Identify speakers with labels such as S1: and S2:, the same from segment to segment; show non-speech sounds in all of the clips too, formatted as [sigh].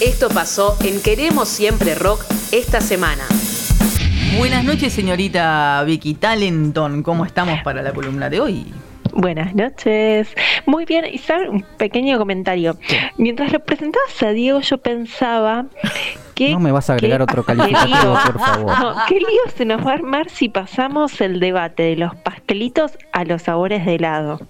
S1: Esto pasó en Queremos Siempre Rock esta semana.
S2: Buenas noches, señorita Vicky Talenton. ¿Cómo estamos para la columna de hoy?
S3: Buenas noches. Muy bien, y saben, un pequeño comentario. Mientras lo presentabas a Diego, yo pensaba que.
S4: No me vas a agregar
S3: qué-
S4: otro [laughs] calificativo, por favor.
S3: No, ¿Qué lío se nos va a armar si pasamos el debate de los pastelitos a los sabores de helado?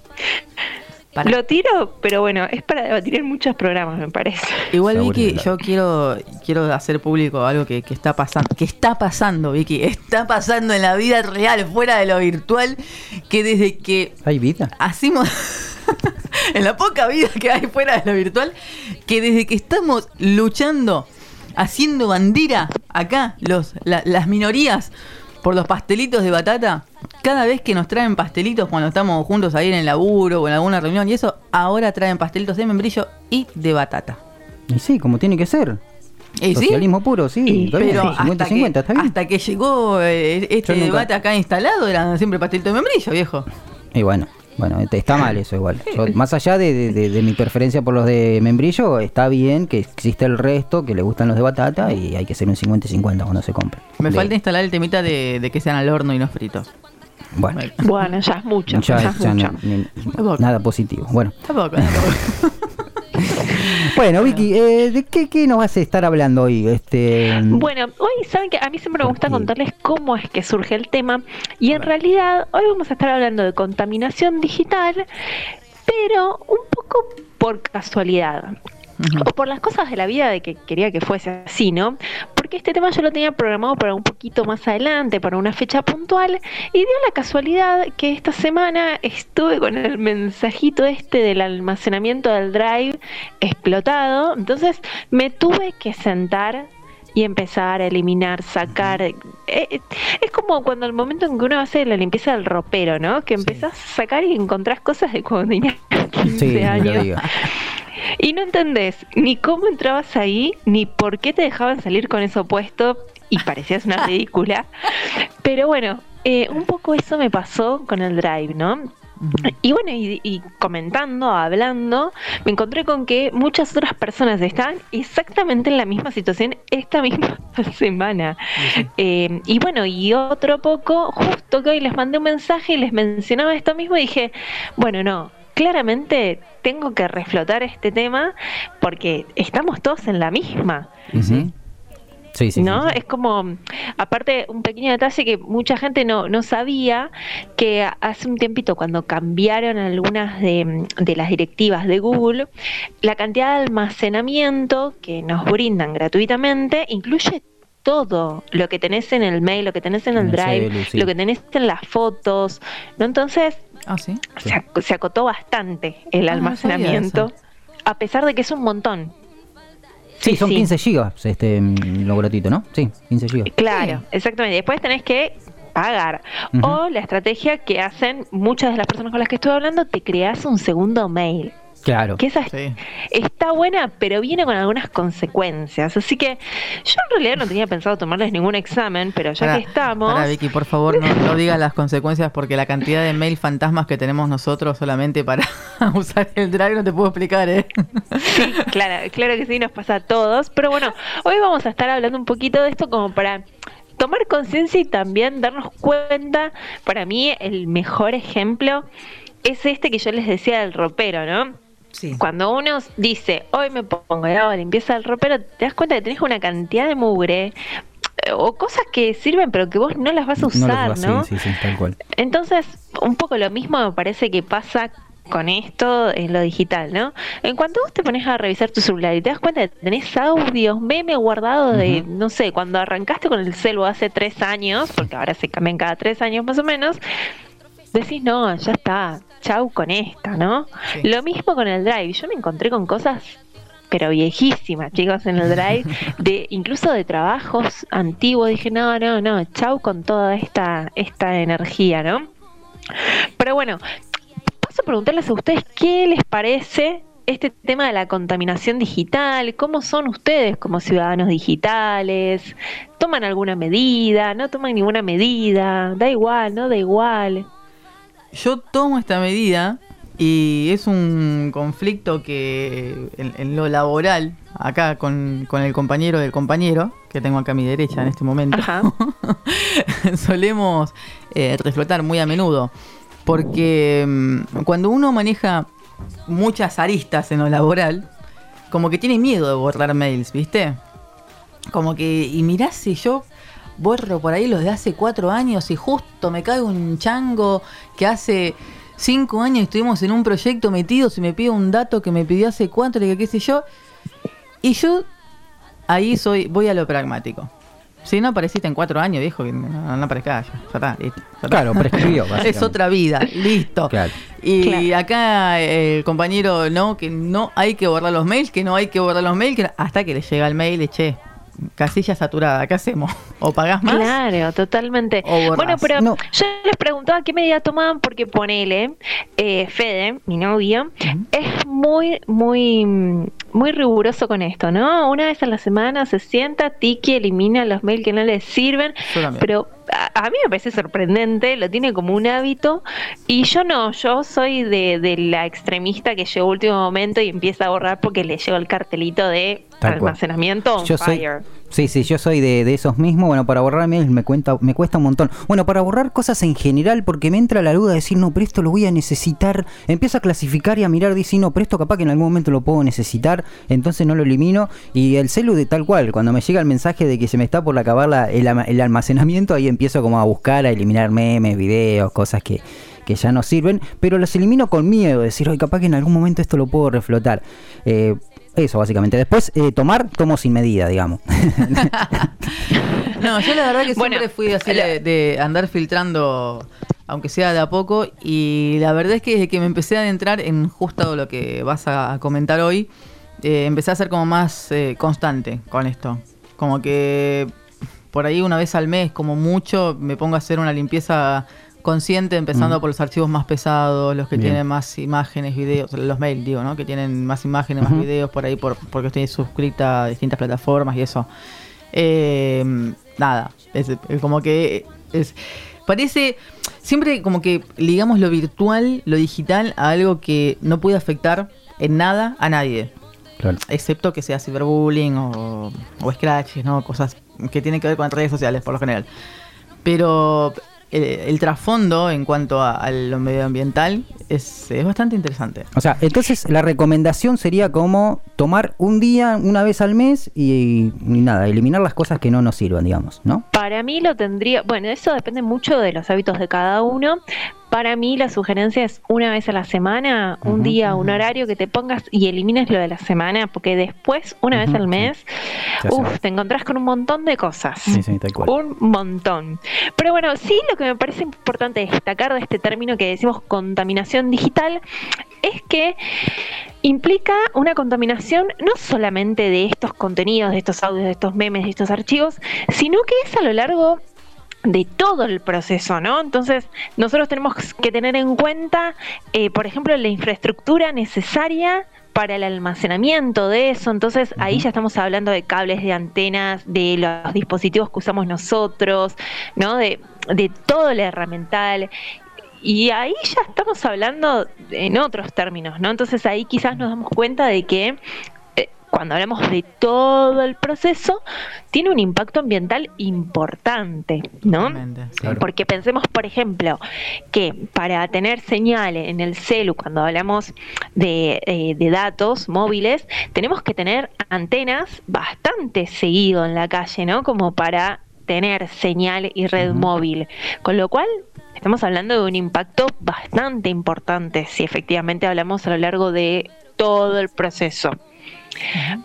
S2: Para-
S3: Lo tiro, pero bueno, es para debatir en muchos programas, me parece.
S2: Igual, Vicky, yo quiero, quiero hacer público algo que, que está pasando. Que está pasando, Vicky. Está pasando en la vida real, fuera de lo virtual. Que desde que
S4: ¿Hay vida?
S2: hacemos. [laughs] en la poca vida que hay fuera de lo virtual. Que desde que estamos luchando, haciendo bandera acá, los, la- las minorías, por los pastelitos de batata. Cada vez que nos traen pastelitos cuando estamos juntos ahí en el laburo o en alguna reunión y eso, ahora traen pastelitos de membrillo y de batata.
S4: Y sí, como tiene que ser.
S2: ¿Y sí?
S4: Socialismo puro, sí.
S3: Y-
S4: está bien,
S2: Pero
S4: sí,
S2: hasta,
S4: 50
S2: que,
S4: 50, está bien.
S2: hasta que llegó eh, este
S4: nunca-
S2: debate acá instalado, eran siempre pastelitos de membrillo, viejo.
S4: Y bueno, bueno, este, está mal eso igual. [laughs] Yo, más allá de, de- de- de mi preferencia por los de membrillo, está bien que existe el resto, que le gustan los de batata y hay que ser un 50 y 50 cuando se compren.
S2: Me
S4: De-
S2: falta instalar el temita de, de que sean al horno y no fritos.
S4: Bueno,
S3: Bueno, ya es mucho.
S4: ya,
S3: Ya, es
S4: ya
S3: mucho.
S4: no- ni-
S2: Tampoco.
S4: nada positivo. Bueno,
S2: Tampoco, tampoco. [laughs]
S4: bueno Vicky, eh, ¿de qué, qué nos vas a estar hablando hoy? Este,
S3: Bueno, hoy saben que a mí siempre me gusta contarles cómo es que surge el tema y en realidad hoy vamos a estar hablando de contaminación digital, pero un poco por casualidad. O por las cosas de la vida de que quería que fuese así, ¿no? Porque este tema yo lo tenía programado para un poquito más adelante, para una fecha puntual, y dio la casualidad que esta semana estuve con el mensajito este del almacenamiento del drive explotado, entonces me tuve que sentar y empezar a eliminar, sacar. eh, eh, es como cuando el momento en que uno hace la limpieza del ropero, ¿no? Que empezás a sacar y encontrás cosas de cuando tenías 15
S4: sí,
S3: años. Y no entendés ni cómo entrabas ahí, ni por qué te dejaban salir con eso puesto y parecías una [laughs] ridícula. Pero bueno, eh, un poco eso me pasó con el drive, ¿no? Y bueno, y, y comentando, hablando, me encontré con que muchas otras personas estaban exactamente en la misma situación esta misma [laughs] semana. Eh, y bueno, y otro poco, justo que hoy les mandé un mensaje y les mencionaba esto mismo y dije, bueno, no, claramente tengo que reflotar este tema porque estamos todos en la misma.
S4: Sí, sí,
S3: ¿no?
S4: sí, sí.
S3: Es como, aparte, un pequeño detalle que mucha gente no, no sabía, que hace un tiempito cuando cambiaron algunas de, de las directivas de Google, la cantidad de almacenamiento que nos brindan gratuitamente incluye todo lo que tenés en el mail, lo que tenés en el
S4: En el
S3: drive,
S4: celu, sí.
S3: lo que tenés en las fotos, ¿no? Entonces,
S2: Ah, sí.
S3: se, ac- se acotó bastante el
S2: Ah,
S3: almacenamiento, a pesar de que es un montón.
S4: Sí, son
S3: sí.
S4: 15 gigas este mm, lo gratuito, ¿no? Sí, 15 gigas.
S3: Claro, exactamente. Después tenés que pagar. O la estrategia que hacen muchas de las personas con las que estuve hablando, te creas un segundo mail.
S4: Claro.
S3: Que esa
S2: Sí.
S3: está buena, pero viene con algunas consecuencias. Así que yo en realidad no tenía pensado tomarles ningún examen, pero ya que estamos...
S2: pará, Vicky, por favor, no, no digas las consecuencias porque la cantidad de mail fantasmas que tenemos nosotros solamente para [laughs] usar el drive no te puedo explicar, ¿eh?
S3: Sí, claro, claro que sí, nos pasa a todos. Pero bueno, hoy vamos a estar hablando un poquito de esto como para tomar conciencia y también darnos cuenta. Para mí, el mejor ejemplo es este que yo les decía del ropero, ¿no?
S2: Sí.
S3: Cuando uno dice, hoy me pongo y hago limpieza del ropero, te das cuenta que tenés una cantidad de mugre eh, o cosas que sirven pero que vos no las vas a
S4: No
S3: usar,
S4: vas-
S3: ¿no?
S4: Sí, sí, sí, tal cual.
S3: Entonces, un poco lo mismo me parece que pasa con esto en lo digital, ¿no? En cuanto vos te pones a revisar tu celular y te das cuenta de que tenés audios, meme guardados de, no sé, cuando arrancaste con el celu hace tres años, porque ahora se cambian cada tres años más o menos, decís, no, ya está, chau con esta, ¿no?
S2: Sí.
S3: Lo mismo con el drive. Yo me encontré con cosas pero viejísimas, chicos, en el drive, [laughs] de incluso de trabajos antiguos. Dije, no, no, no, chau con toda esta, esta energía, ¿no? Pero bueno, paso a preguntarles a ustedes qué les parece este tema de la contaminación digital, cómo son ustedes como ciudadanos digitales, toman alguna medida, no toman ninguna medida, da igual, no da igual.
S2: Yo tomo esta medida Y es un conflicto que en, en lo laboral, acá con, con el compañero del compañero, que tengo acá a mi derecha en este momento, [laughs] solemos eh, reflotar muy a menudo. Porque mm, cuando uno maneja muchas aristas en lo laboral, como que tiene miedo de borrar mails, ¿viste? Como que, y mirá si yo borro por ahí los de hace cuatro años y justo me cae un chango que hace cinco años estuvimos en un proyecto metidos y me pide un dato que me pidió hace cuatro, y que qué sé yo. Y yo ahí soy, voy a lo pragmático. Si no apareciste en cuatro años, viejo, que no, no aparezcas ya. Ya está, listo. ya está.
S4: Claro, prescribió, [laughs]
S2: es otra vida, listo.
S4: Claro.
S2: Y
S3: Claro.
S2: acá el compañero, no, que no hay que borrar los mails, que no hay que borrar los mails, que hasta que le llega el mail, le che, casilla saturada, ¿qué hacemos? [laughs] ¿O pagás más?
S3: Claro, totalmente.
S2: O.
S3: Bueno, pero
S4: No.
S3: yo les preguntaba qué medida tomaban porque ponele, eh, Fede, mi novio, es muy, muy, muy riguroso con esto, ¿no? Una vez a la semana se sienta, tiki, elimina los mails que no le sirven, pero a, a mí me parece sorprendente, lo tiene como un hábito y yo no, yo soy de, de la extremista que llegó último momento y empieza a borrar porque le llegó el cartelito de
S4: Tal
S3: almacenamiento
S4: Yo soy,
S3: fire.
S4: sí, sí, yo soy de, de esos mismos. Bueno, para borrar mails me, cuenta, me cuesta un montón. Bueno, para borrar cosas en general, porque me entra la duda de decir, no, pero esto lo voy a necesitar. Empiezo a clasificar y a mirar, dice, no, pero esto capaz que en algún momento lo puedo necesitar, entonces no lo elimino. Y el celu de tal cual, cuando me llega el mensaje de que se me está por acabar la- el, ama- el almacenamiento, ahí empiezo como a buscar, a eliminar memes, videos, cosas que que ya no sirven, pero los elimino con miedo, decir, hoy capaz que en algún momento esto lo puedo reflotar. Eh, eso básicamente. Después, eh, tomar, tomo sin medida, digamos. [laughs]
S2: No, yo la verdad que
S3: Bueno,
S2: siempre fui así de, de andar filtrando, aunque sea de a poco, y la verdad es que desde que me empecé a adentrar en justo lo que vas a, a comentar hoy, eh, empecé a ser como más eh, constante con esto. Como que por ahí una vez al mes, como mucho, me pongo a hacer una limpieza consciente, empezando
S4: Mm.
S2: por los archivos más pesados, los que
S4: Bien.
S2: tienen más imágenes, videos, los mails, digo, ¿no? Que tienen más imágenes, más videos por ahí, por, porque estoy suscrita a distintas plataformas y eso. Eh, nada, es, es como que es parece siempre como que ligamos lo virtual, lo digital a algo que no puede afectar en nada a nadie,
S4: Claro.
S2: excepto que sea ciberbullying o, o scratches, ¿no? Cosas que tienen que ver con redes sociales por lo general. Pero el, el trasfondo en cuanto a, a lo medioambiental es, es bastante interesante.
S4: O sea, entonces la recomendación sería como tomar un día, una vez al mes y, y nada, eliminar las cosas que no nos sirvan, digamos, ¿no?
S3: Para mí lo tendría, bueno, eso depende mucho de los hábitos de cada uno. Para mí la sugerencia es una vez a la semana, un día, un horario que te pongas y elimines lo de la semana, porque después, una vez al
S4: sí.
S3: mes, uf, te encontrás con un montón de cosas.
S4: Sí, sí, tal cual.
S3: Un montón. Pero bueno, sí lo que me parece importante destacar de este término que decimos contaminación digital es que implica una contaminación no solamente de estos contenidos, de estos audios, de estos memes, de estos archivos, sino que es a lo largo de todo el proceso, ¿no? Entonces, nosotros tenemos que tener en cuenta, eh, por ejemplo, la infraestructura necesaria para el almacenamiento de eso. Entonces, ahí ya estamos hablando de cables, de antenas, de los dispositivos que usamos nosotros, ¿no? De, de todo el herramental. Y ahí ya estamos hablando en otros términos, ¿no? Entonces ahí quizás nos damos cuenta de que cuando hablamos de todo el proceso, tiene un impacto ambiental importante, ¿no?
S2: Totalmente, sí.
S4: Claro.
S3: Porque pensemos, por ejemplo, que para tener señal en el celu, cuando hablamos de, eh, de datos móviles, tenemos que tener antenas bastante seguido en la calle, ¿no? Como para tener señal y red móvil. Con lo cual, estamos hablando de un impacto bastante importante si efectivamente hablamos a lo largo de todo el proceso.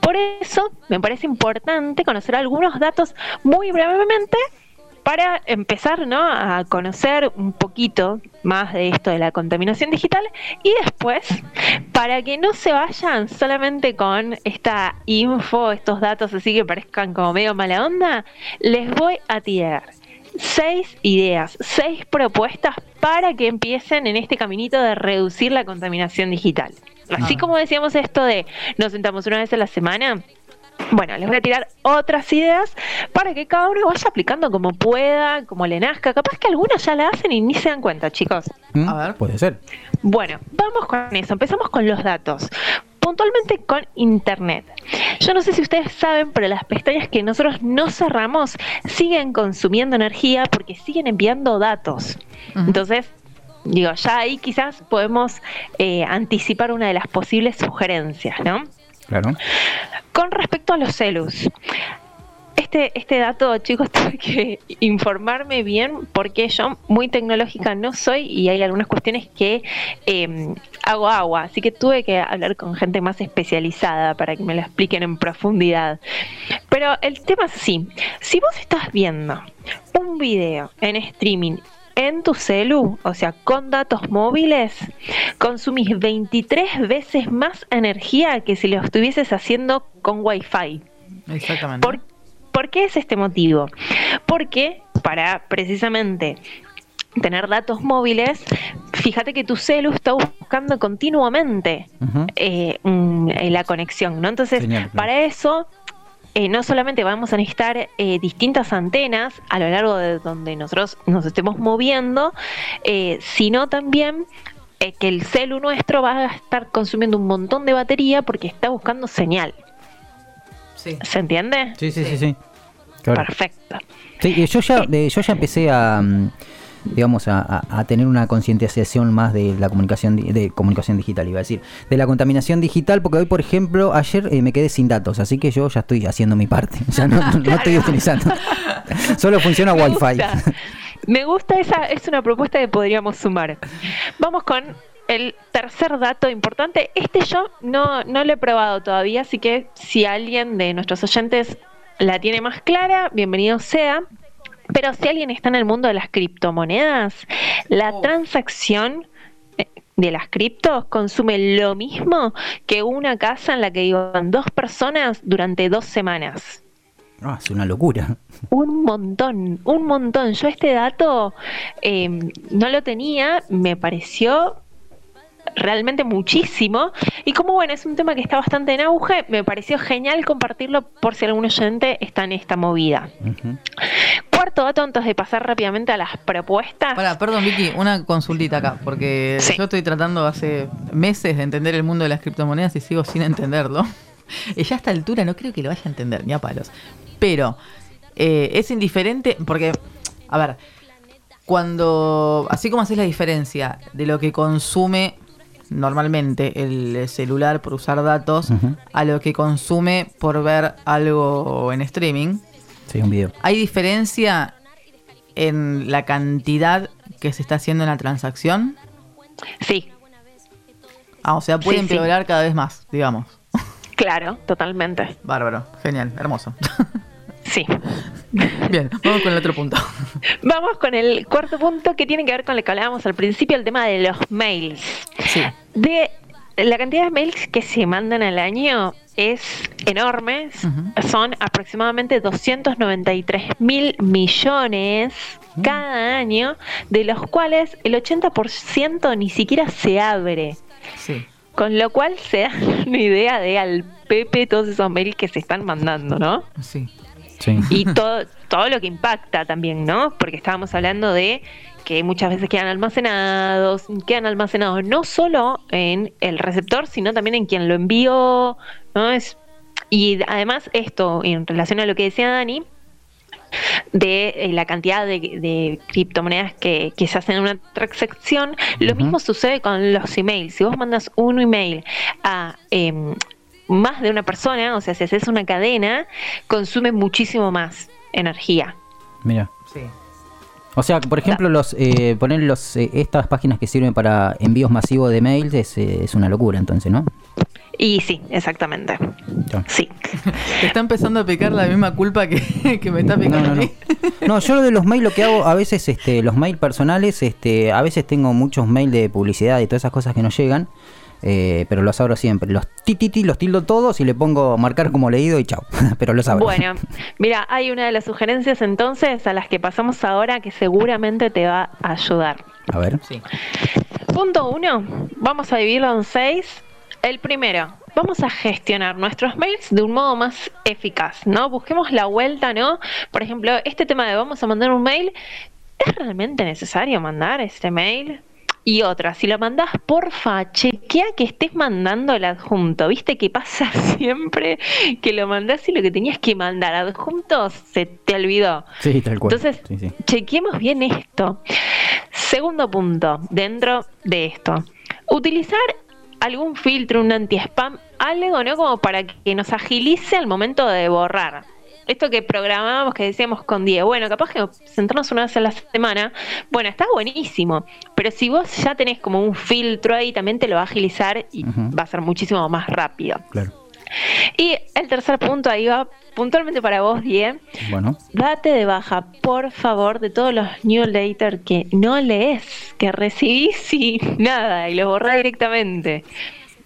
S3: Por eso me parece importante conocer algunos datos muy brevemente para empezar ¿no? a conocer un poquito más de esto de la contaminación digital y después, para que no se vayan solamente con esta info, estos datos así que parezcan como medio mala onda, les voy a tirar seis ideas, seis propuestas para que empiecen en este caminito de reducir la contaminación digital. Así
S2: Ah.
S3: como decíamos esto de nos sentamos una vez a la semana, Bueno, les voy a tirar otras ideas para que cada uno vaya aplicando como pueda, como le nazca. Capaz que algunos ya la hacen y ni se dan cuenta, chicos.
S4: ¿Mm?
S2: A ver.
S4: Puede ser.
S3: Bueno, vamos con eso. Empezamos con los datos. Puntualmente con Internet. Yo no sé si ustedes saben, pero las pestañas que nosotros no cerramos siguen consumiendo energía porque siguen enviando datos. Entonces, digo, ya ahí quizás podemos eh, anticipar una de las posibles sugerencias, ¿no?
S4: Claro.
S3: Con respecto a los celus, este, este dato, chicos, [laughs] tuve que informarme bien porque yo muy tecnológica no soy y hay algunas cuestiones que eh, hago agua, así que tuve que hablar con gente más especializada para que me lo expliquen en profundidad. Pero el tema es así, si vos estás viendo un video en streaming en tu celu, o sea, con datos móviles, consumís 23 veces más energía que si lo estuvieses haciendo con Wi-Fi.
S2: Exactamente.
S3: ¿Por, por qué es este motivo? Porque para precisamente tener datos móviles, fíjate que tu celu está buscando continuamente eh, eh, la conexión, ¿no? Entonces, para eso, eh, no solamente vamos a necesitar eh, distintas antenas a lo largo de donde nosotros nos estemos moviendo, eh, sino también eh, que el celu nuestro va a estar consumiendo un montón de batería porque está buscando señal.
S2: Sí.
S3: ¿Se entiende?
S4: Sí, sí, sí, sí. Claro.
S3: Perfecto.
S4: Sí, yo ya, de- yo ya empecé a, mm, digamos, a, a- a tener una concientización más de la comunicación, de comunicación digital, iba a decir, de la contaminación digital, porque hoy, por ejemplo, ayer eh, me quedé sin datos, así que yo ya estoy haciendo mi parte, [laughs] ya no, estoy utilizando. [laughs] Solo funciona
S3: Me
S4: Wi-Fi.
S3: gusta. Me gusta esa, es una propuesta que podríamos sumar. Vamos con el tercer dato importante. Este yo no, no lo he probado todavía, así que si alguien de nuestros oyentes la tiene más clara, bienvenido sea. Pero si alguien está en el mundo de las criptomonedas, la
S2: Oh.
S3: transacción eh, de las criptos consume lo mismo que una casa en la que vivan dos personas durante dos semanas.
S4: Ah, es una locura.
S3: Un montón, un montón. Yo este dato eh, no lo tenía, me pareció realmente muchísimo. Y como bueno, es un tema que está bastante en auge, me pareció genial compartirlo por si algún oyente está en esta movida. Cuarto dato, antes de pasar rápidamente a las propuestas.
S2: Para, perdón, Vicky, una consultita acá, porque
S3: Sí.
S2: yo estoy tratando hace meses de entender el mundo de las criptomonedas y sigo sin entenderlo. [laughs] Y ya a esta altura no creo que lo vaya a entender, ni a palos. Pero eh, es indiferente, porque, a ver, cuando, así como haces la diferencia de lo que consume normalmente el celular por usar datos a lo que consume por ver algo en streaming,
S4: Sí, un video.
S2: ¿Hay diferencia en la cantidad que se está haciendo en la transacción?
S3: Sí,
S2: Ah, o sea, puede
S3: Sí, sí.
S2: empeorar cada vez más, digamos. [laughs]
S3: claro, totalmente.
S2: Bárbaro, genial, hermoso. [laughs]
S3: Sí. [laughs]
S2: Bien, vamos con el otro punto.
S3: Vamos con el cuarto punto que tiene que ver con lo que hablábamos al principio, el tema de los mails.
S2: Sí.
S3: De la cantidad de mails que se mandan al año es enorme,
S2: Ujú.
S3: son aproximadamente 293 mil millones cada año, de los cuales el 80% ni siquiera se abre.
S2: Sí.
S3: Con lo cual se [laughs] da una idea de al Pepe todos esos mails que se están mandando, ¿no?
S2: Sí.
S4: Sí.
S3: Y todo, todo lo que impacta también, ¿no? Porque estábamos hablando de que muchas veces quedan almacenados, quedan almacenados no solo en el receptor, sino también en quien lo envió, ¿no? Es, y además esto, en relación a lo que decía Dani, de eh, la cantidad de, de criptomonedas que, que se hacen en una transacción, lo mismo sucede con los emails. Si vos mandas un email a em, más de una persona, o sea, si haces una cadena, consume muchísimo más energía.
S4: Mira.
S2: Sí.
S4: O sea, por ejemplo, los eh, poner los eh, estas páginas que sirven para envíos masivos de mails es, eh, es una locura, entonces, ¿no?
S3: Y sí, exactamente.
S4: Ya.
S3: Sí. [laughs]
S2: Te está empezando a picar la misma culpa que, [laughs] que me está
S4: No,
S2: picando
S4: no,
S2: a
S4: no.
S2: mí.
S4: No, yo lo de los mails lo que hago a veces, este, los mails personales, este, a veces tengo muchos mails de publicidad y todas esas cosas que no llegan, eh, pero los abro siempre. Los tititi, los tildo todos y le pongo marcar como leído y chao. [laughs] pero los abro.
S3: Bueno, mira, hay una de las sugerencias entonces a las que pasamos ahora que seguramente te va a ayudar.
S4: A ver.
S2: Sí.
S3: Punto uno, vamos a dividirlo en seis. El primero, vamos a gestionar nuestros mails de un modo más eficaz, ¿no? Busquemos la vuelta, ¿no? Por ejemplo, este tema de vamos a mandar un mail, ¿es realmente necesario mandar este mail? Y otra, si lo mandás, porfa, chequea que estés mandando el adjunto. ¿Viste que pasa [laughs] siempre que lo mandás y lo que tenías que mandar adjuntos se te olvidó?
S4: Sí, tal cual.
S3: Entonces,
S4: Sí, sí.
S3: chequemos bien esto. Segundo punto, dentro de esto, utilizar algún filtro, un anti-spam, algo, ¿no? Como para que nos agilice al momento de borrar. Esto que programábamos, que decíamos con Diego, bueno, capaz que sentarnos una vez a la semana, bueno, está buenísimo, pero si vos ya tenés como un filtro ahí, también te lo va a agilizar y va a ser muchísimo más rápido.
S4: Claro.
S3: Y el tercer punto ahí va puntualmente para vos, Diego.
S4: Bueno.
S3: Date de baja, por favor, de todos los newsletters que no lees, que recibís y nada, y los borrás directamente.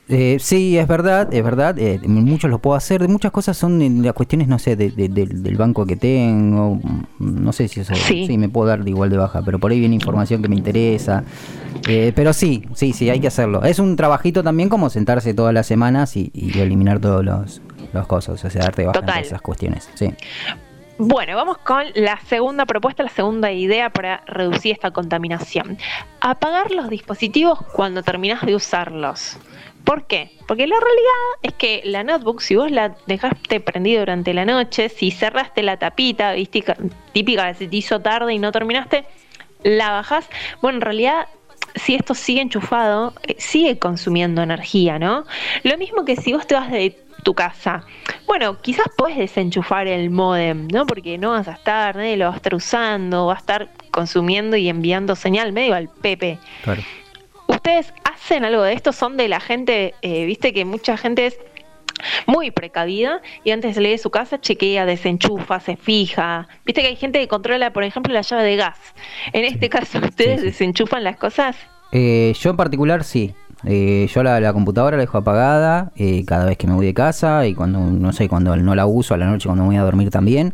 S4: Eh, sí, es verdad, es verdad. eh, muchos lo puedo hacer. Muchas cosas son en las cuestiones, no sé, de- de- del- del banco que tengo. mm, No sé si eso
S3: Sí.
S4: sí. me puedo dar de igual de baja, pero por ahí viene información que me interesa. Eh, pero sí, sí, sí, hay que hacerlo. Es un trabajito también como sentarse todas las semanas y, y eliminar todos los, los cosas, o sea, darte de baja en esas cuestiones. Sí.
S3: Bueno, vamos con la segunda propuesta, la segunda idea para reducir esta contaminación. Apagar los dispositivos cuando terminás de usarlos. ¿Por qué? Porque la realidad es que la notebook, si vos la dejaste prendida durante la noche, si cerraste la tapita, ¿viste? típica, se te hizo tarde y no terminaste, la bajás. Bueno, en realidad, si esto sigue enchufado, eh, sigue consumiendo energía, ¿no? Lo mismo que si vos te vas de tu casa. Bueno, quizás puedes desenchufar el modem, ¿no? Porque no vas a estar, nadie lo va a estar usando, va a estar consumiendo y enviando señal medio al Pepe.
S4: Claro.
S3: ¿Ustedes hacen algo de esto? ¿Son de la gente, eh, viste que mucha gente es muy precavida y antes de salir de su casa chequea, desenchufa, se fija? Viste que hay gente que controla, por ejemplo, la llave de gas. En este caso, ¿ustedes
S4: Sí, sí.
S3: desenchufan las cosas?
S4: Eh, yo en particular sí. Eh, yo la, la computadora la dejo apagada eh, cada vez que me voy de casa y cuando, no sé, cuando no la uso a la noche cuando me voy a dormir también.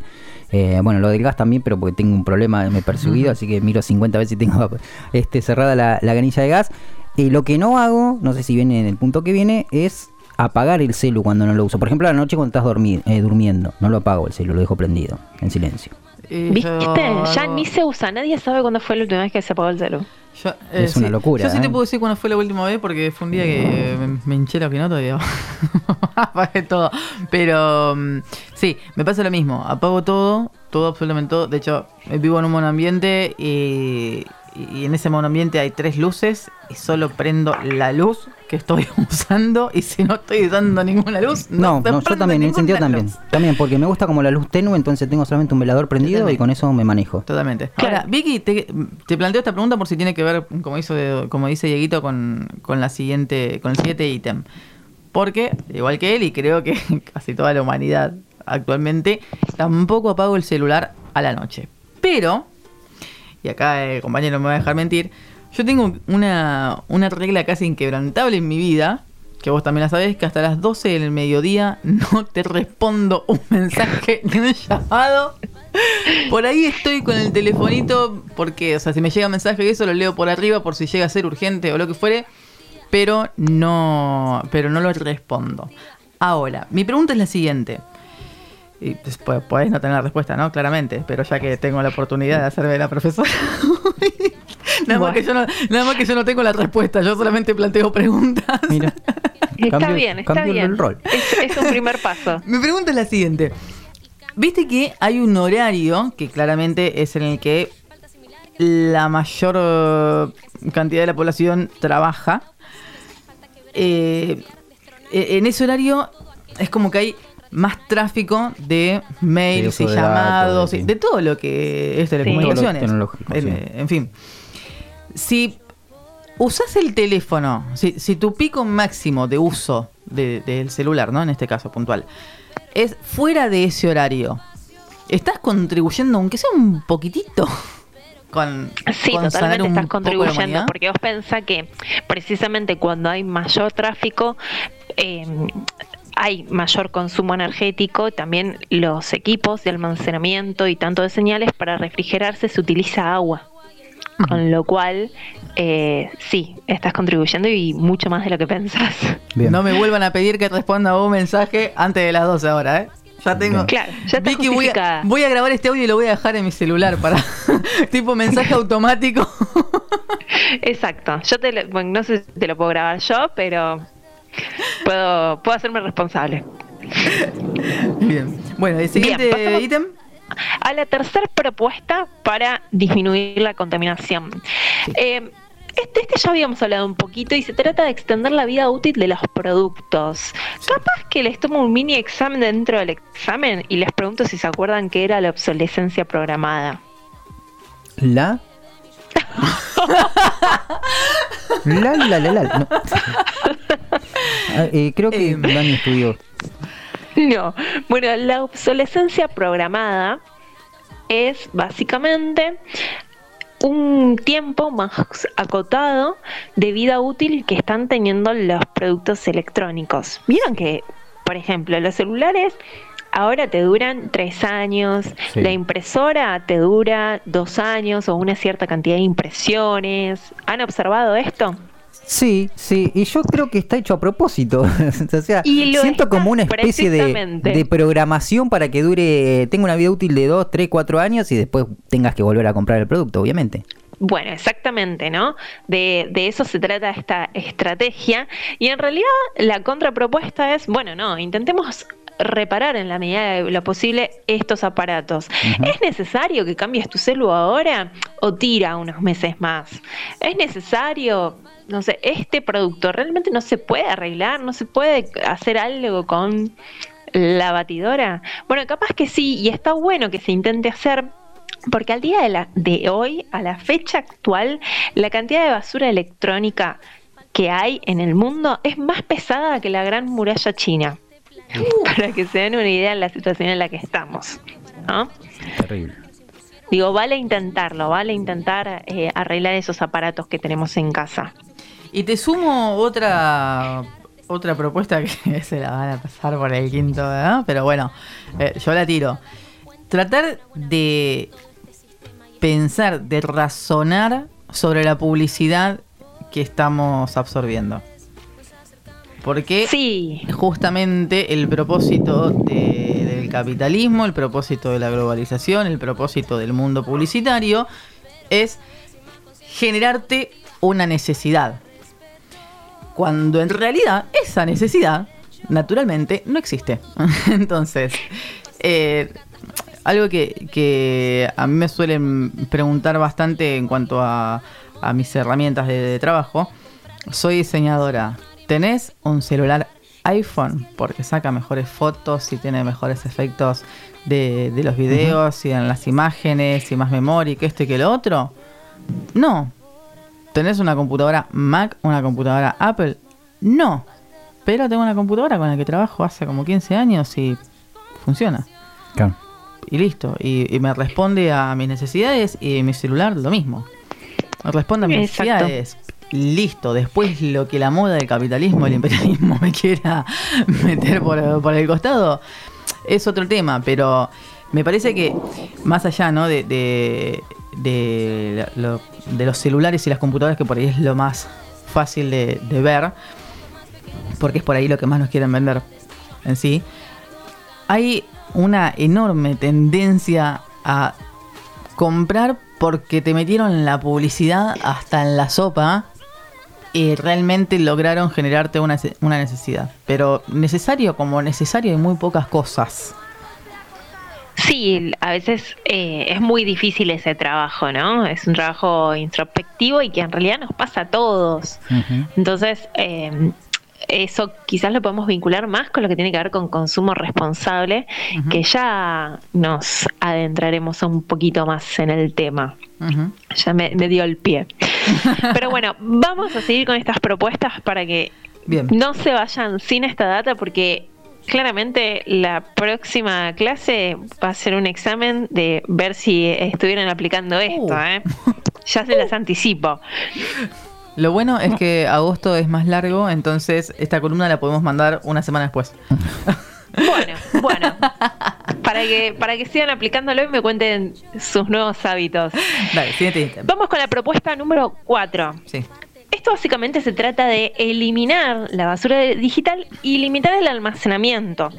S4: Eh, bueno, lo del gas también, pero porque tengo un problema, me he perseguido, así que miro 50 veces si tengo [laughs] este, cerrada la, la canilla de gas. Y lo que no hago, no sé si viene en el punto que viene, es apagar el celu cuando no lo uso. Por ejemplo, a la noche cuando estás dormi- eh, durmiendo, no lo apago el celu, lo dejo prendido, en silencio.
S2: Y
S3: ¿Viste?
S2: yo
S3: Ya ni se usa, nadie sabe cuándo fue la última vez que se apagó el celu.
S2: Yo,
S4: Es una locura,
S2: Yo sí te
S4: ¿eh?
S2: puedo decir cuándo fue la última vez porque fue un día que me, me hinché la pinota y apagué todo. Pero mm, sí, me pasa lo mismo. Apago todo, todo, absolutamente todo. De hecho, eh, vivo en un monoambiente y, y en ese monoambiente hay tres luces y solo prendo la luz que estoy [laughs] usando y si no estoy usando ninguna luz,
S4: No,
S2: se
S4: no, yo también, en ese sentido también.
S2: luz.
S4: También, porque me gusta como la luz tenue, entonces tengo solamente un velador prendido y con eso me manejo.
S2: Totalmente.
S3: Claro.
S2: Ahora, Vicky, te, te planteo esta pregunta por si tiene que ver, como hizo, como dice Dieguito, con, con la siguiente, con el siguiente ítem. Porque, igual que él, y creo que [laughs] casi toda la humanidad actualmente, tampoco apago el celular a la noche. Pero, y acá el compañero me va a dejar mentir, yo tengo una, una regla casi inquebrantable en mi vida, que vos también la sabés, que hasta las 12 del mediodía no te respondo un mensaje [laughs] ni un llamado. Por ahí estoy con el telefonito, porque, o sea, si me llega mensaje y eso lo leo por arriba por si llega a ser urgente o lo que fuere, pero no, pero no lo respondo. Ahora, mi pregunta es la siguiente. Y pues, po- podés no tener la respuesta, ¿no? Claramente, pero ya que tengo la oportunidad de hacerme la profesora. [laughs] nada, más
S3: Bueno.
S2: que yo no, nada más que yo no tengo la respuesta, yo solamente planteo preguntas.
S4: Mira. [laughs]
S3: Está
S4: Cambio-
S3: bien, está
S4: cambio
S3: bien.
S4: el rol.
S3: Es, es un primer paso. [laughs]
S2: Mi pregunta es la siguiente. Viste que hay un horario que claramente es en el que la mayor eh, cantidad de la población trabaja. Eh, e- en ese horario es como que hay más tráfico de mails
S4: Sí,
S2: y
S4: de
S2: llamados,
S4: datos,
S2: y
S4: sí.
S2: de todo lo que es telecomunicaciones.
S4: Todo lo tecnológico,
S2: en,
S4: sí.
S2: en fin. Si usas el teléfono, si, si tu pico máximo de uso de- del celular, ¿no? En este caso puntual, es fuera de ese horario, ¿estás contribuyendo, aunque sea un poquitito, [laughs] con,
S3: Sí,
S2: con
S3: totalmente estás contribuyendo, porque vos pensás que precisamente cuando hay mayor tráfico, eh, hay mayor consumo energético, también los equipos de almacenamiento y tanto de señales para refrigerarse se utiliza agua. Con lo cual, eh, sí, estás contribuyendo y mucho más de lo que pensás.
S4: Bien.
S2: No me vuelvan a pedir que responda a un mensaje antes de las 12 ahora, ¿eh? Ya tengo.
S3: Claro, ya está
S2: Vicky, voy a, voy a grabar este audio y lo voy a dejar en mi celular para [laughs] tipo mensaje [laughs] automático.
S3: Exacto. Yo te lo- bueno, no sé si te lo puedo grabar yo, pero puedo, puedo hacerme responsable.
S2: Bien. Bueno, el siguiente ítem.
S3: A la tercera propuesta para disminuir la contaminación. Eh, este, este ya habíamos hablado un poquito y se trata de extender la vida útil de los productos. Capaz que les tomo un mini examen dentro del examen y les pregunto si se acuerdan qué era la obsolescencia programada.
S4: La. [laughs] la, la, la, la. no. Ah, eh, creo que
S2: Em.
S4: Dani estudió.
S3: No, bueno, la obsolescencia programada es básicamente un tiempo más acotado de vida útil que están teniendo los productos electrónicos. Vieron que, por ejemplo, los celulares ahora te duran tres años,
S4: Sí.
S3: la impresora te dura dos años o una cierta cantidad de impresiones. ¿Han observado esto?
S4: Sí, sí, y yo creo que está hecho a propósito. [laughs] o sea, siento como una especie de, de programación para que dure, tenga una vida útil de 2, 3, 4 años y después tengas que volver a comprar el producto, obviamente.
S3: Bueno, exactamente, ¿no? De, de eso se trata esta estrategia. Y en realidad la contrapropuesta es, bueno, no, intentemos reparar en la medida de lo posible estos aparatos. ¿Es necesario que cambies tu celu ahora o tira unos meses más? ¿Es necesario, no sé, este producto realmente no se puede arreglar, no se puede hacer algo con la batidora? Bueno, capaz que sí, y está bueno que se intente hacer, porque al día de, la, de hoy, a la fecha actual, la cantidad de basura electrónica que hay en el mundo es más pesada que la gran muralla china. Para que se den una idea de la situación en la que estamos. ¿no?
S4: Terrible.
S3: Digo, vale intentarlo, vale intentar eh, arreglar esos aparatos que tenemos en casa.
S2: Y te sumo otra otra propuesta que [laughs] se la van a pasar por el quinto, ¿verdad? Pero bueno, eh, yo la tiro. Tratar de pensar, de razonar sobre la publicidad que estamos absorbiendo. Porque
S3: Sí,
S2: justamente el propósito de- del capitalismo, el propósito de la globalización, el propósito del mundo publicitario es generarte una necesidad. Cuando en realidad esa necesidad, naturalmente, no existe. [laughs] Entonces, eh, algo que, que a mí me suelen preguntar bastante en cuanto a, a mis herramientas de, de trabajo, soy diseñadora. ¿Tenés un celular iPhone? Porque saca mejores fotos y tiene mejores efectos de, de los videos y en las imágenes y más memoria y que esto y que lo otro. No. ¿Tenés una computadora Mac, una computadora Apple? No. Pero tengo una computadora con la que trabajo hace como 15 años y funciona.
S4: Claro.
S2: Y listo. Y, y me responde a mis necesidades y mi celular lo mismo. Me responde a mis
S3: Exacto.
S2: necesidades. Listo. Después lo que la moda del capitalismo, el imperialismo [laughs] me quiera meter por, el costado es otro tema. Pero me parece que más allá ¿no? de, de los celulares y las computadoras, que por ahí es lo más fácil de, de ver, porque es por ahí lo que más nos quieren vender en sí, hay una enorme tendencia a comprar porque te metieron la publicidad hasta en la sopa y realmente lograron generarte una, una necesidad. Pero necesario como necesario hay muy pocas cosas.
S3: Sí, a veces eh, es muy difícil ese trabajo, ¿no? Es un trabajo introspectivo y que en realidad nos pasa a todos. Entonces, eh, eso quizás lo podemos vincular más con lo que tiene que ver con consumo responsable, que ya nos adentraremos un poquito más en el tema. Ya me, me dio el pie. [laughs] Pero bueno, vamos a seguir con estas propuestas para que
S2: Bien.
S3: no se vayan sin esta data porque claramente la próxima clase va a ser un examen de ver si estuvieron aplicando esto.
S2: Uh.
S3: ¿eh? Ya se las anticipo.
S2: Lo bueno es que agosto es más largo, entonces esta columna la podemos mandar una semana después. [laughs]
S3: Bueno, bueno. Para que, para que sigan aplicándolo y me cuenten sus nuevos hábitos.
S2: Dale, siguiente.
S3: Vamos con la propuesta número 4.
S2: Sí.
S3: Esto básicamente se trata de eliminar la basura digital y limitar el almacenamiento.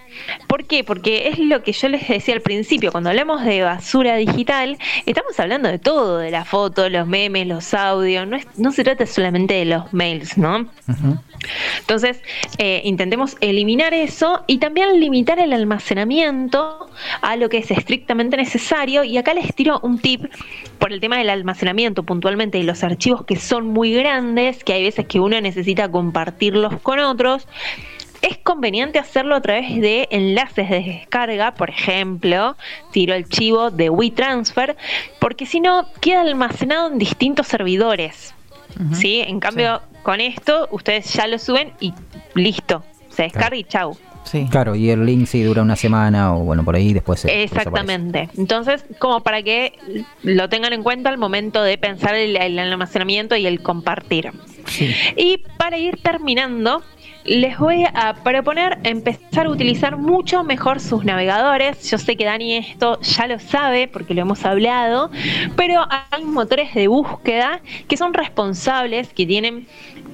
S3: ¿Por qué? Porque es lo que yo les decía al principio, cuando hablamos de basura digital, estamos hablando de todo, de la foto, los memes, los audios, no, es- no se trata solamente de los mails, ¿no? Entonces, eh, intentemos eliminar eso y también limitar el almacenamiento a lo que es estrictamente necesario. Y acá les tiro un tip por el tema del almacenamiento puntualmente y los archivos que son muy grandes, que hay veces que uno necesita compartirlos con otros. Es conveniente hacerlo a través de enlaces de descarga, por ejemplo, tiro el chivo de WeTransfer, porque si no queda almacenado en distintos servidores. ¿sí? En cambio, con esto ustedes ya lo suben y listo, se descarga y chau.
S2: Sí.
S4: Claro, y el link sí dura una semana o bueno, por ahí después se desaparece.
S3: Exactamente. Entonces, como para que lo tengan en cuenta al momento de pensar el, el almacenamiento y el compartir.
S2: Sí.
S3: Y para ir terminando, les voy a proponer empezar a utilizar mucho mejor sus navegadores. Yo sé que Dani esto ya lo sabe porque lo hemos hablado, pero hay motores de búsqueda que son responsables, que tienen...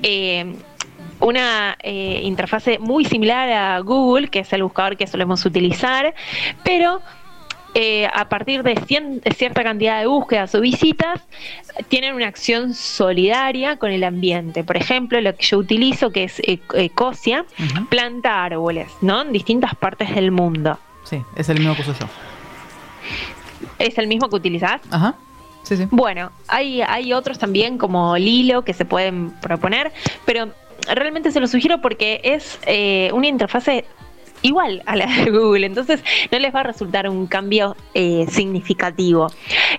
S3: eh, una eh, interfase muy similar a Google, que es el buscador que solemos utilizar, pero eh, a partir de, cien- cierta cantidad de búsquedas o visitas, tienen una acción solidaria con el ambiente. Por ejemplo, lo que yo utilizo, que es Ec- Ecosia,
S2: Ujú.
S3: planta árboles, ¿no? En distintas partes del mundo.
S2: Sí, es el mismo que uso yo.
S3: ¿Es el mismo que utilizás?
S2: Ajá. Sí, sí.
S3: Bueno, hay, hay otros también como Lilo que se pueden proponer, pero realmente se lo sugiero porque es eh, una interfase igual a la de [laughs] Google, entonces no les va a resultar un cambio eh, significativo.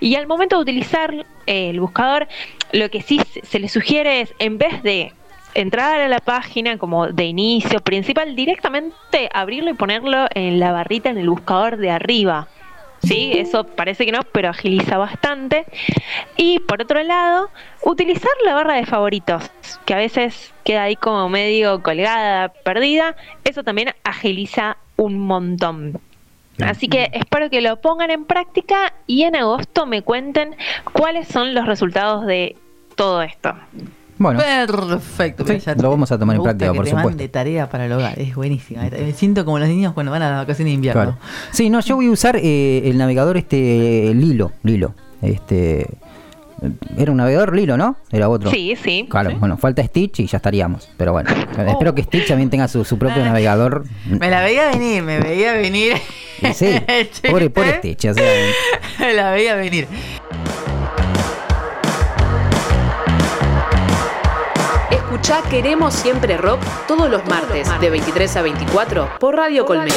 S3: Y al momento de utilizar eh, el buscador, lo que sí se- les sugiere es, en vez de entrar a la página como de inicio principal, directamente abrirlo y ponerlo en la barrita en el buscador de arriba. Sí, eso parece que no, pero agiliza bastante. Y por otro lado, utilizar la barra de favoritos, que a veces queda ahí como medio colgada, perdida, eso también agiliza un montón. Así que espero que lo pongan en práctica y en agosto me cuenten cuáles son los resultados de todo esto.
S4: Bueno,
S2: Perfecto.
S4: Sí, lo vamos a tomar en práctica,
S2: que
S4: por
S2: te
S4: supuesto.
S2: mande tarea para el hogar, es buenísima. Me siento como los niños cuando van a la vacación de invierno.
S4: claro. Sí, no, yo voy a usar eh, el navegador este Lilo, Lilo. Este era un navegador Lilo, ¿no? Era otro.
S3: Sí, sí.
S4: Claro, bueno, falta Stitch y ya estaríamos. Pero bueno, [laughs]
S2: Oh.
S4: espero que Stitch también tenga su, su propio navegador.
S2: Me la veía venir, me veía venir.
S4: Y sí, [laughs] pobre, pobre Stitch. O sea, [laughs]
S2: Me la veía venir.
S1: Escuchá Queremos Siempre Rock todos los martes de 23 a 24 por Radio Colmena.